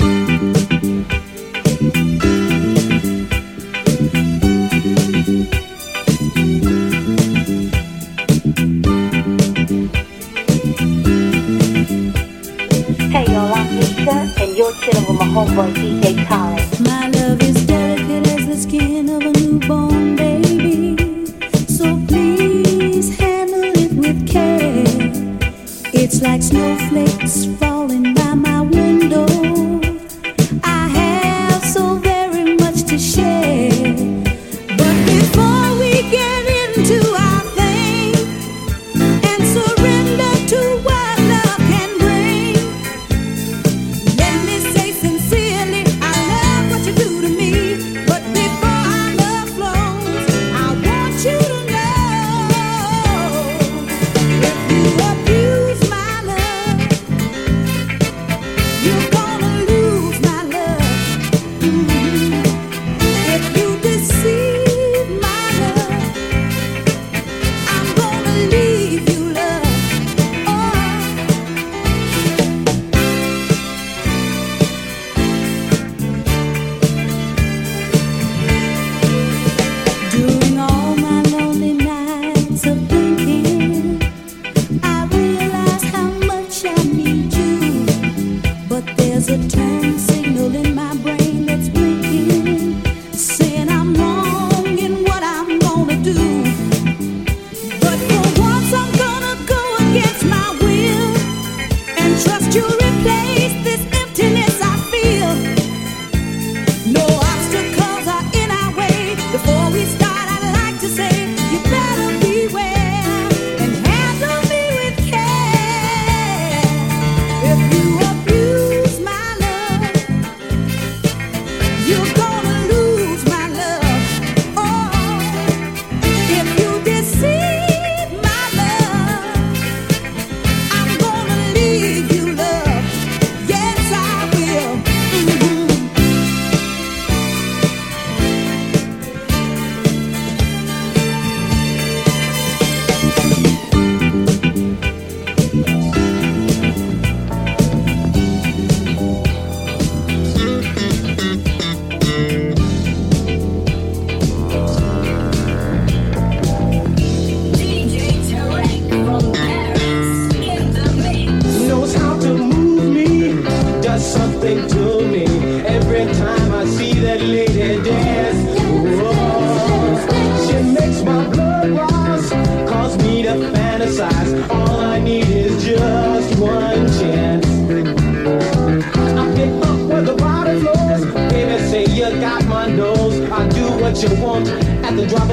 Hey, y'all, I'm Lisa, and you're chilling with my homeboy DJ Khaled.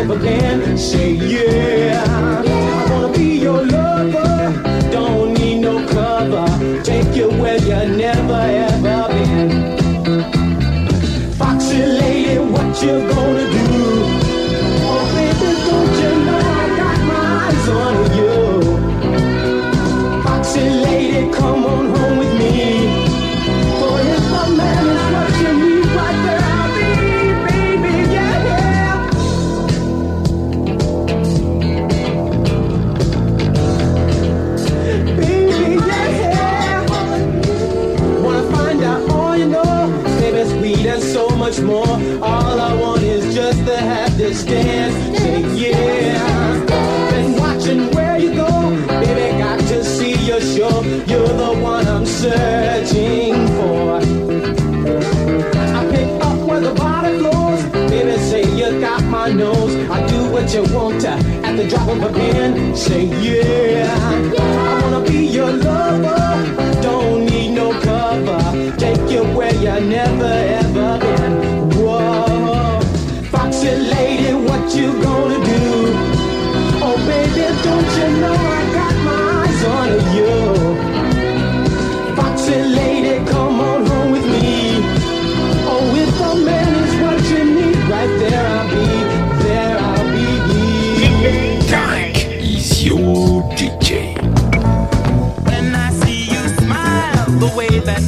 up again. Say yeah. I wanna be your lover. Don't need no cover. Take you where you never ever been. Foxy lady, what you gonna do? Oh baby, don't you know I got my eyes on you? Foxy lady, come on home. more. All I want is just to have this dance. Say yeah. Been watching where you go, baby. Got to see your show. You're the one I'm searching for. I pick up where the bottom goes, baby. Say you got my nose. I do what you want to at the drop of a pin. Say yeah. yeah. I wanna be your lover. Don't need no cover. Take you where you never. Ever what you gonna do? Oh, baby, don't you know I got my eyes on you? Oh, right there I'll be, there I'll be. Is your DJ. When I see you smile the way that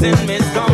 care.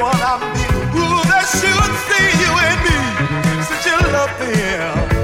one I'm Ooh, they should see you and me. Since you love them.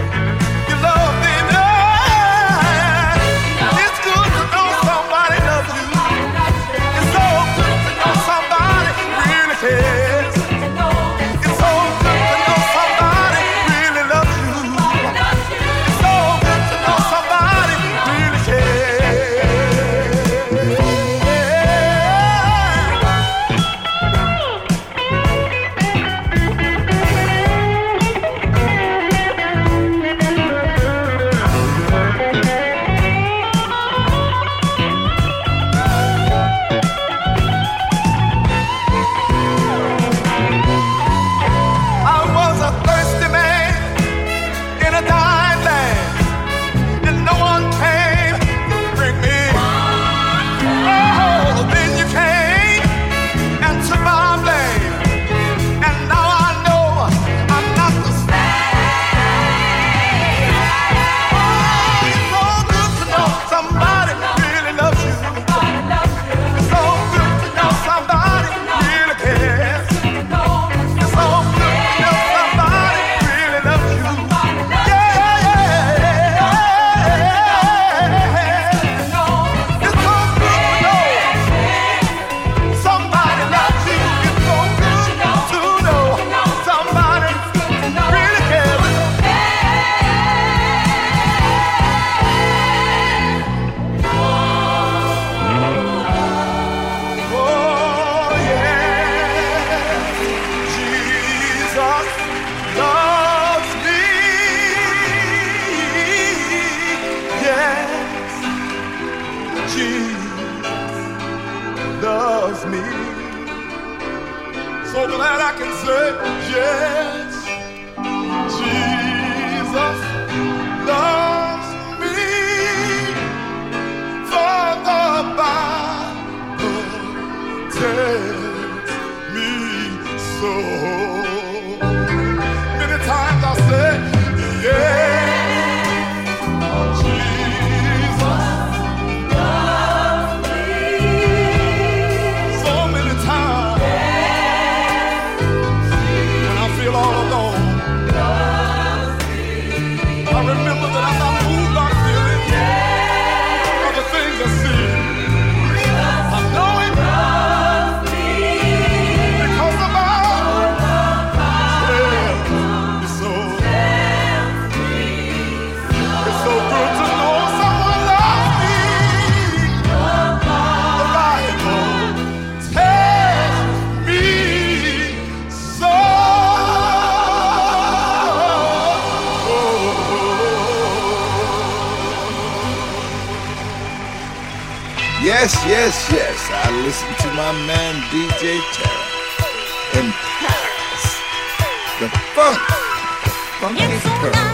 Yes, yes, yes. I listen to my man DJ Tarek in Paris. The funk, the funk.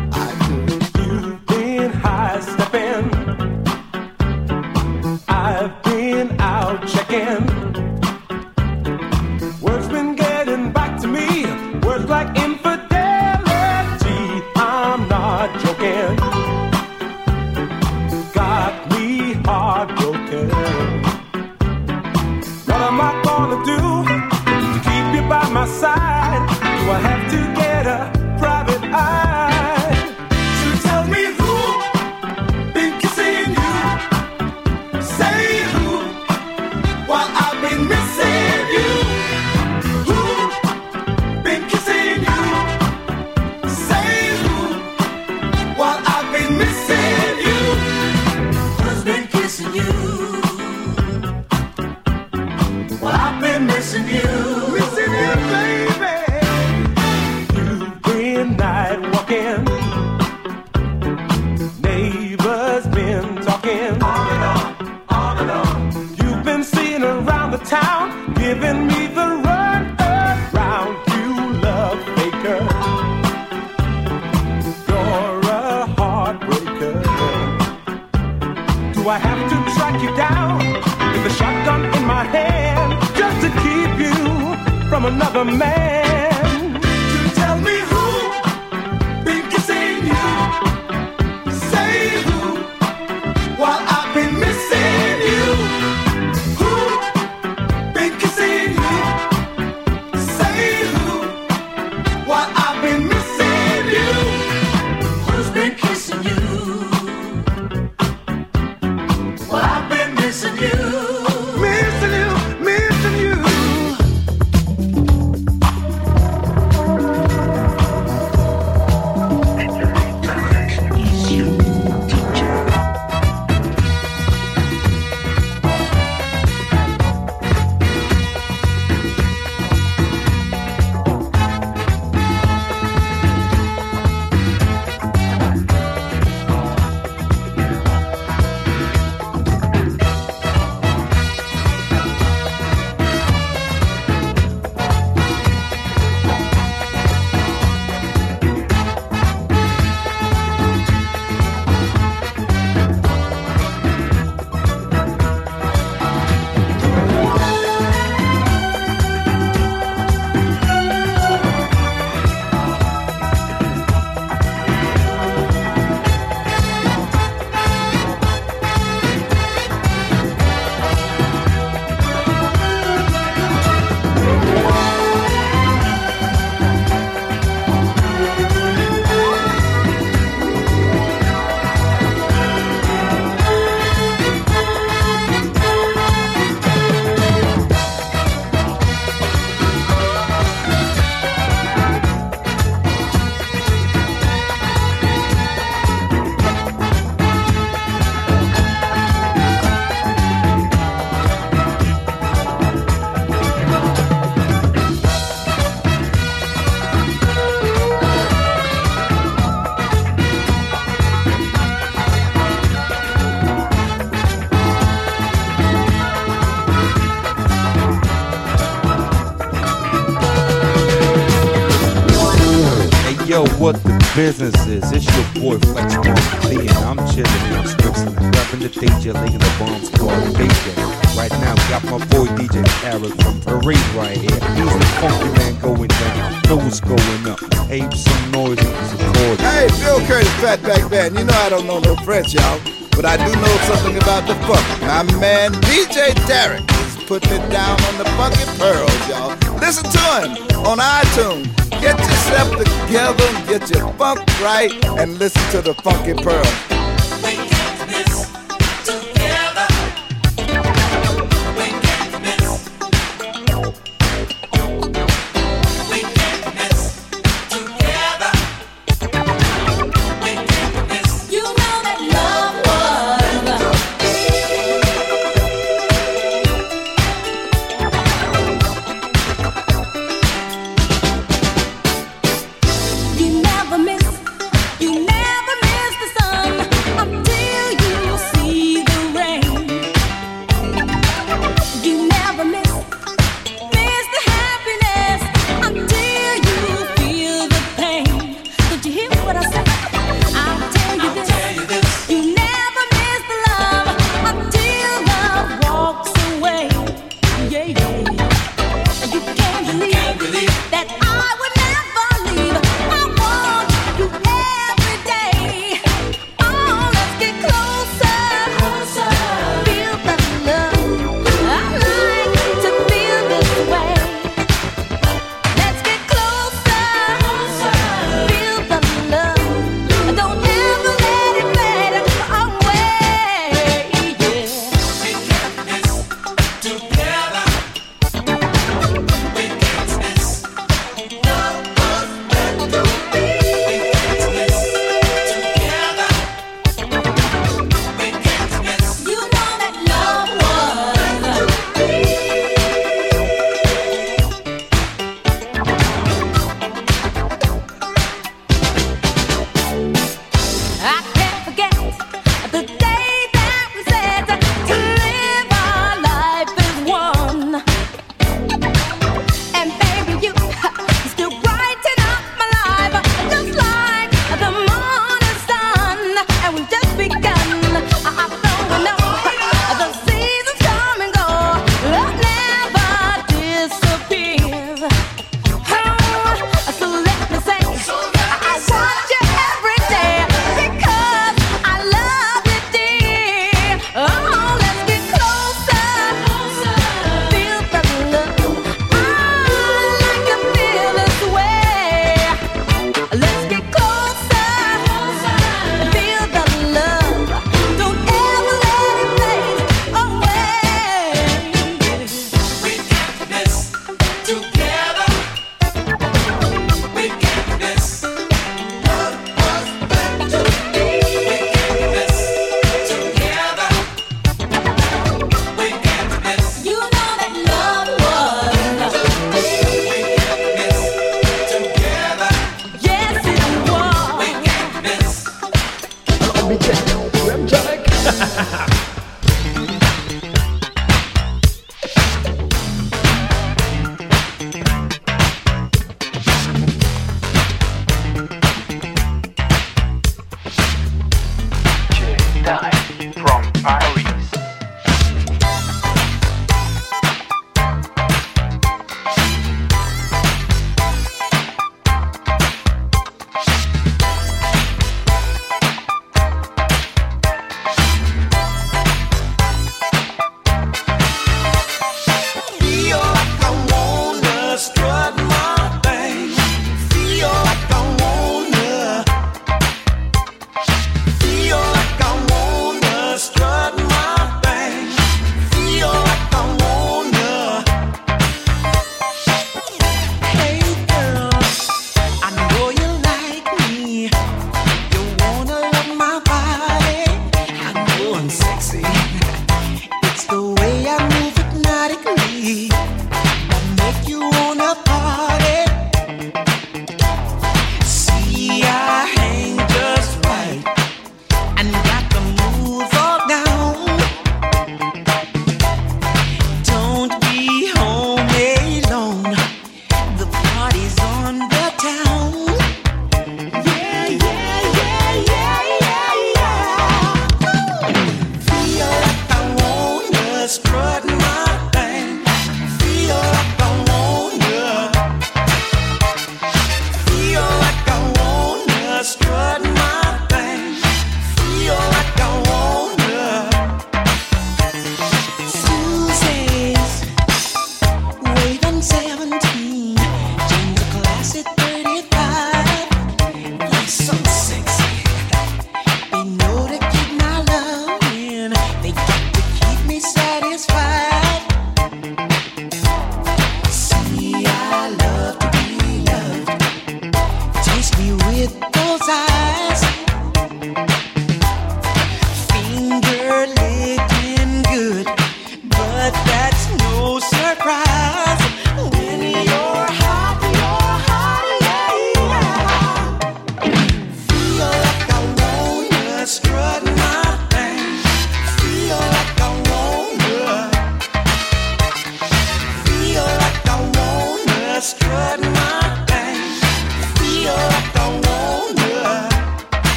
From another man? What the business is? It's your boy Flex Lee, and I'm chilling in Switzerland, rapping the DJ, laying the bomb squad DJ. Right now, we got my boy DJ Tarek from Paris right here. He's the funky man going down. What's going up. Hey, some noise and. Hey, Phil Curtis, Fatback Band. You know I don't know no French, y'all. But I do know something about the funk. My man DJ Tarek is putting it down on the funky pearls, y'all. Listen to him on iTunes. Get yourself together get your funk right and listen to the funky pearls.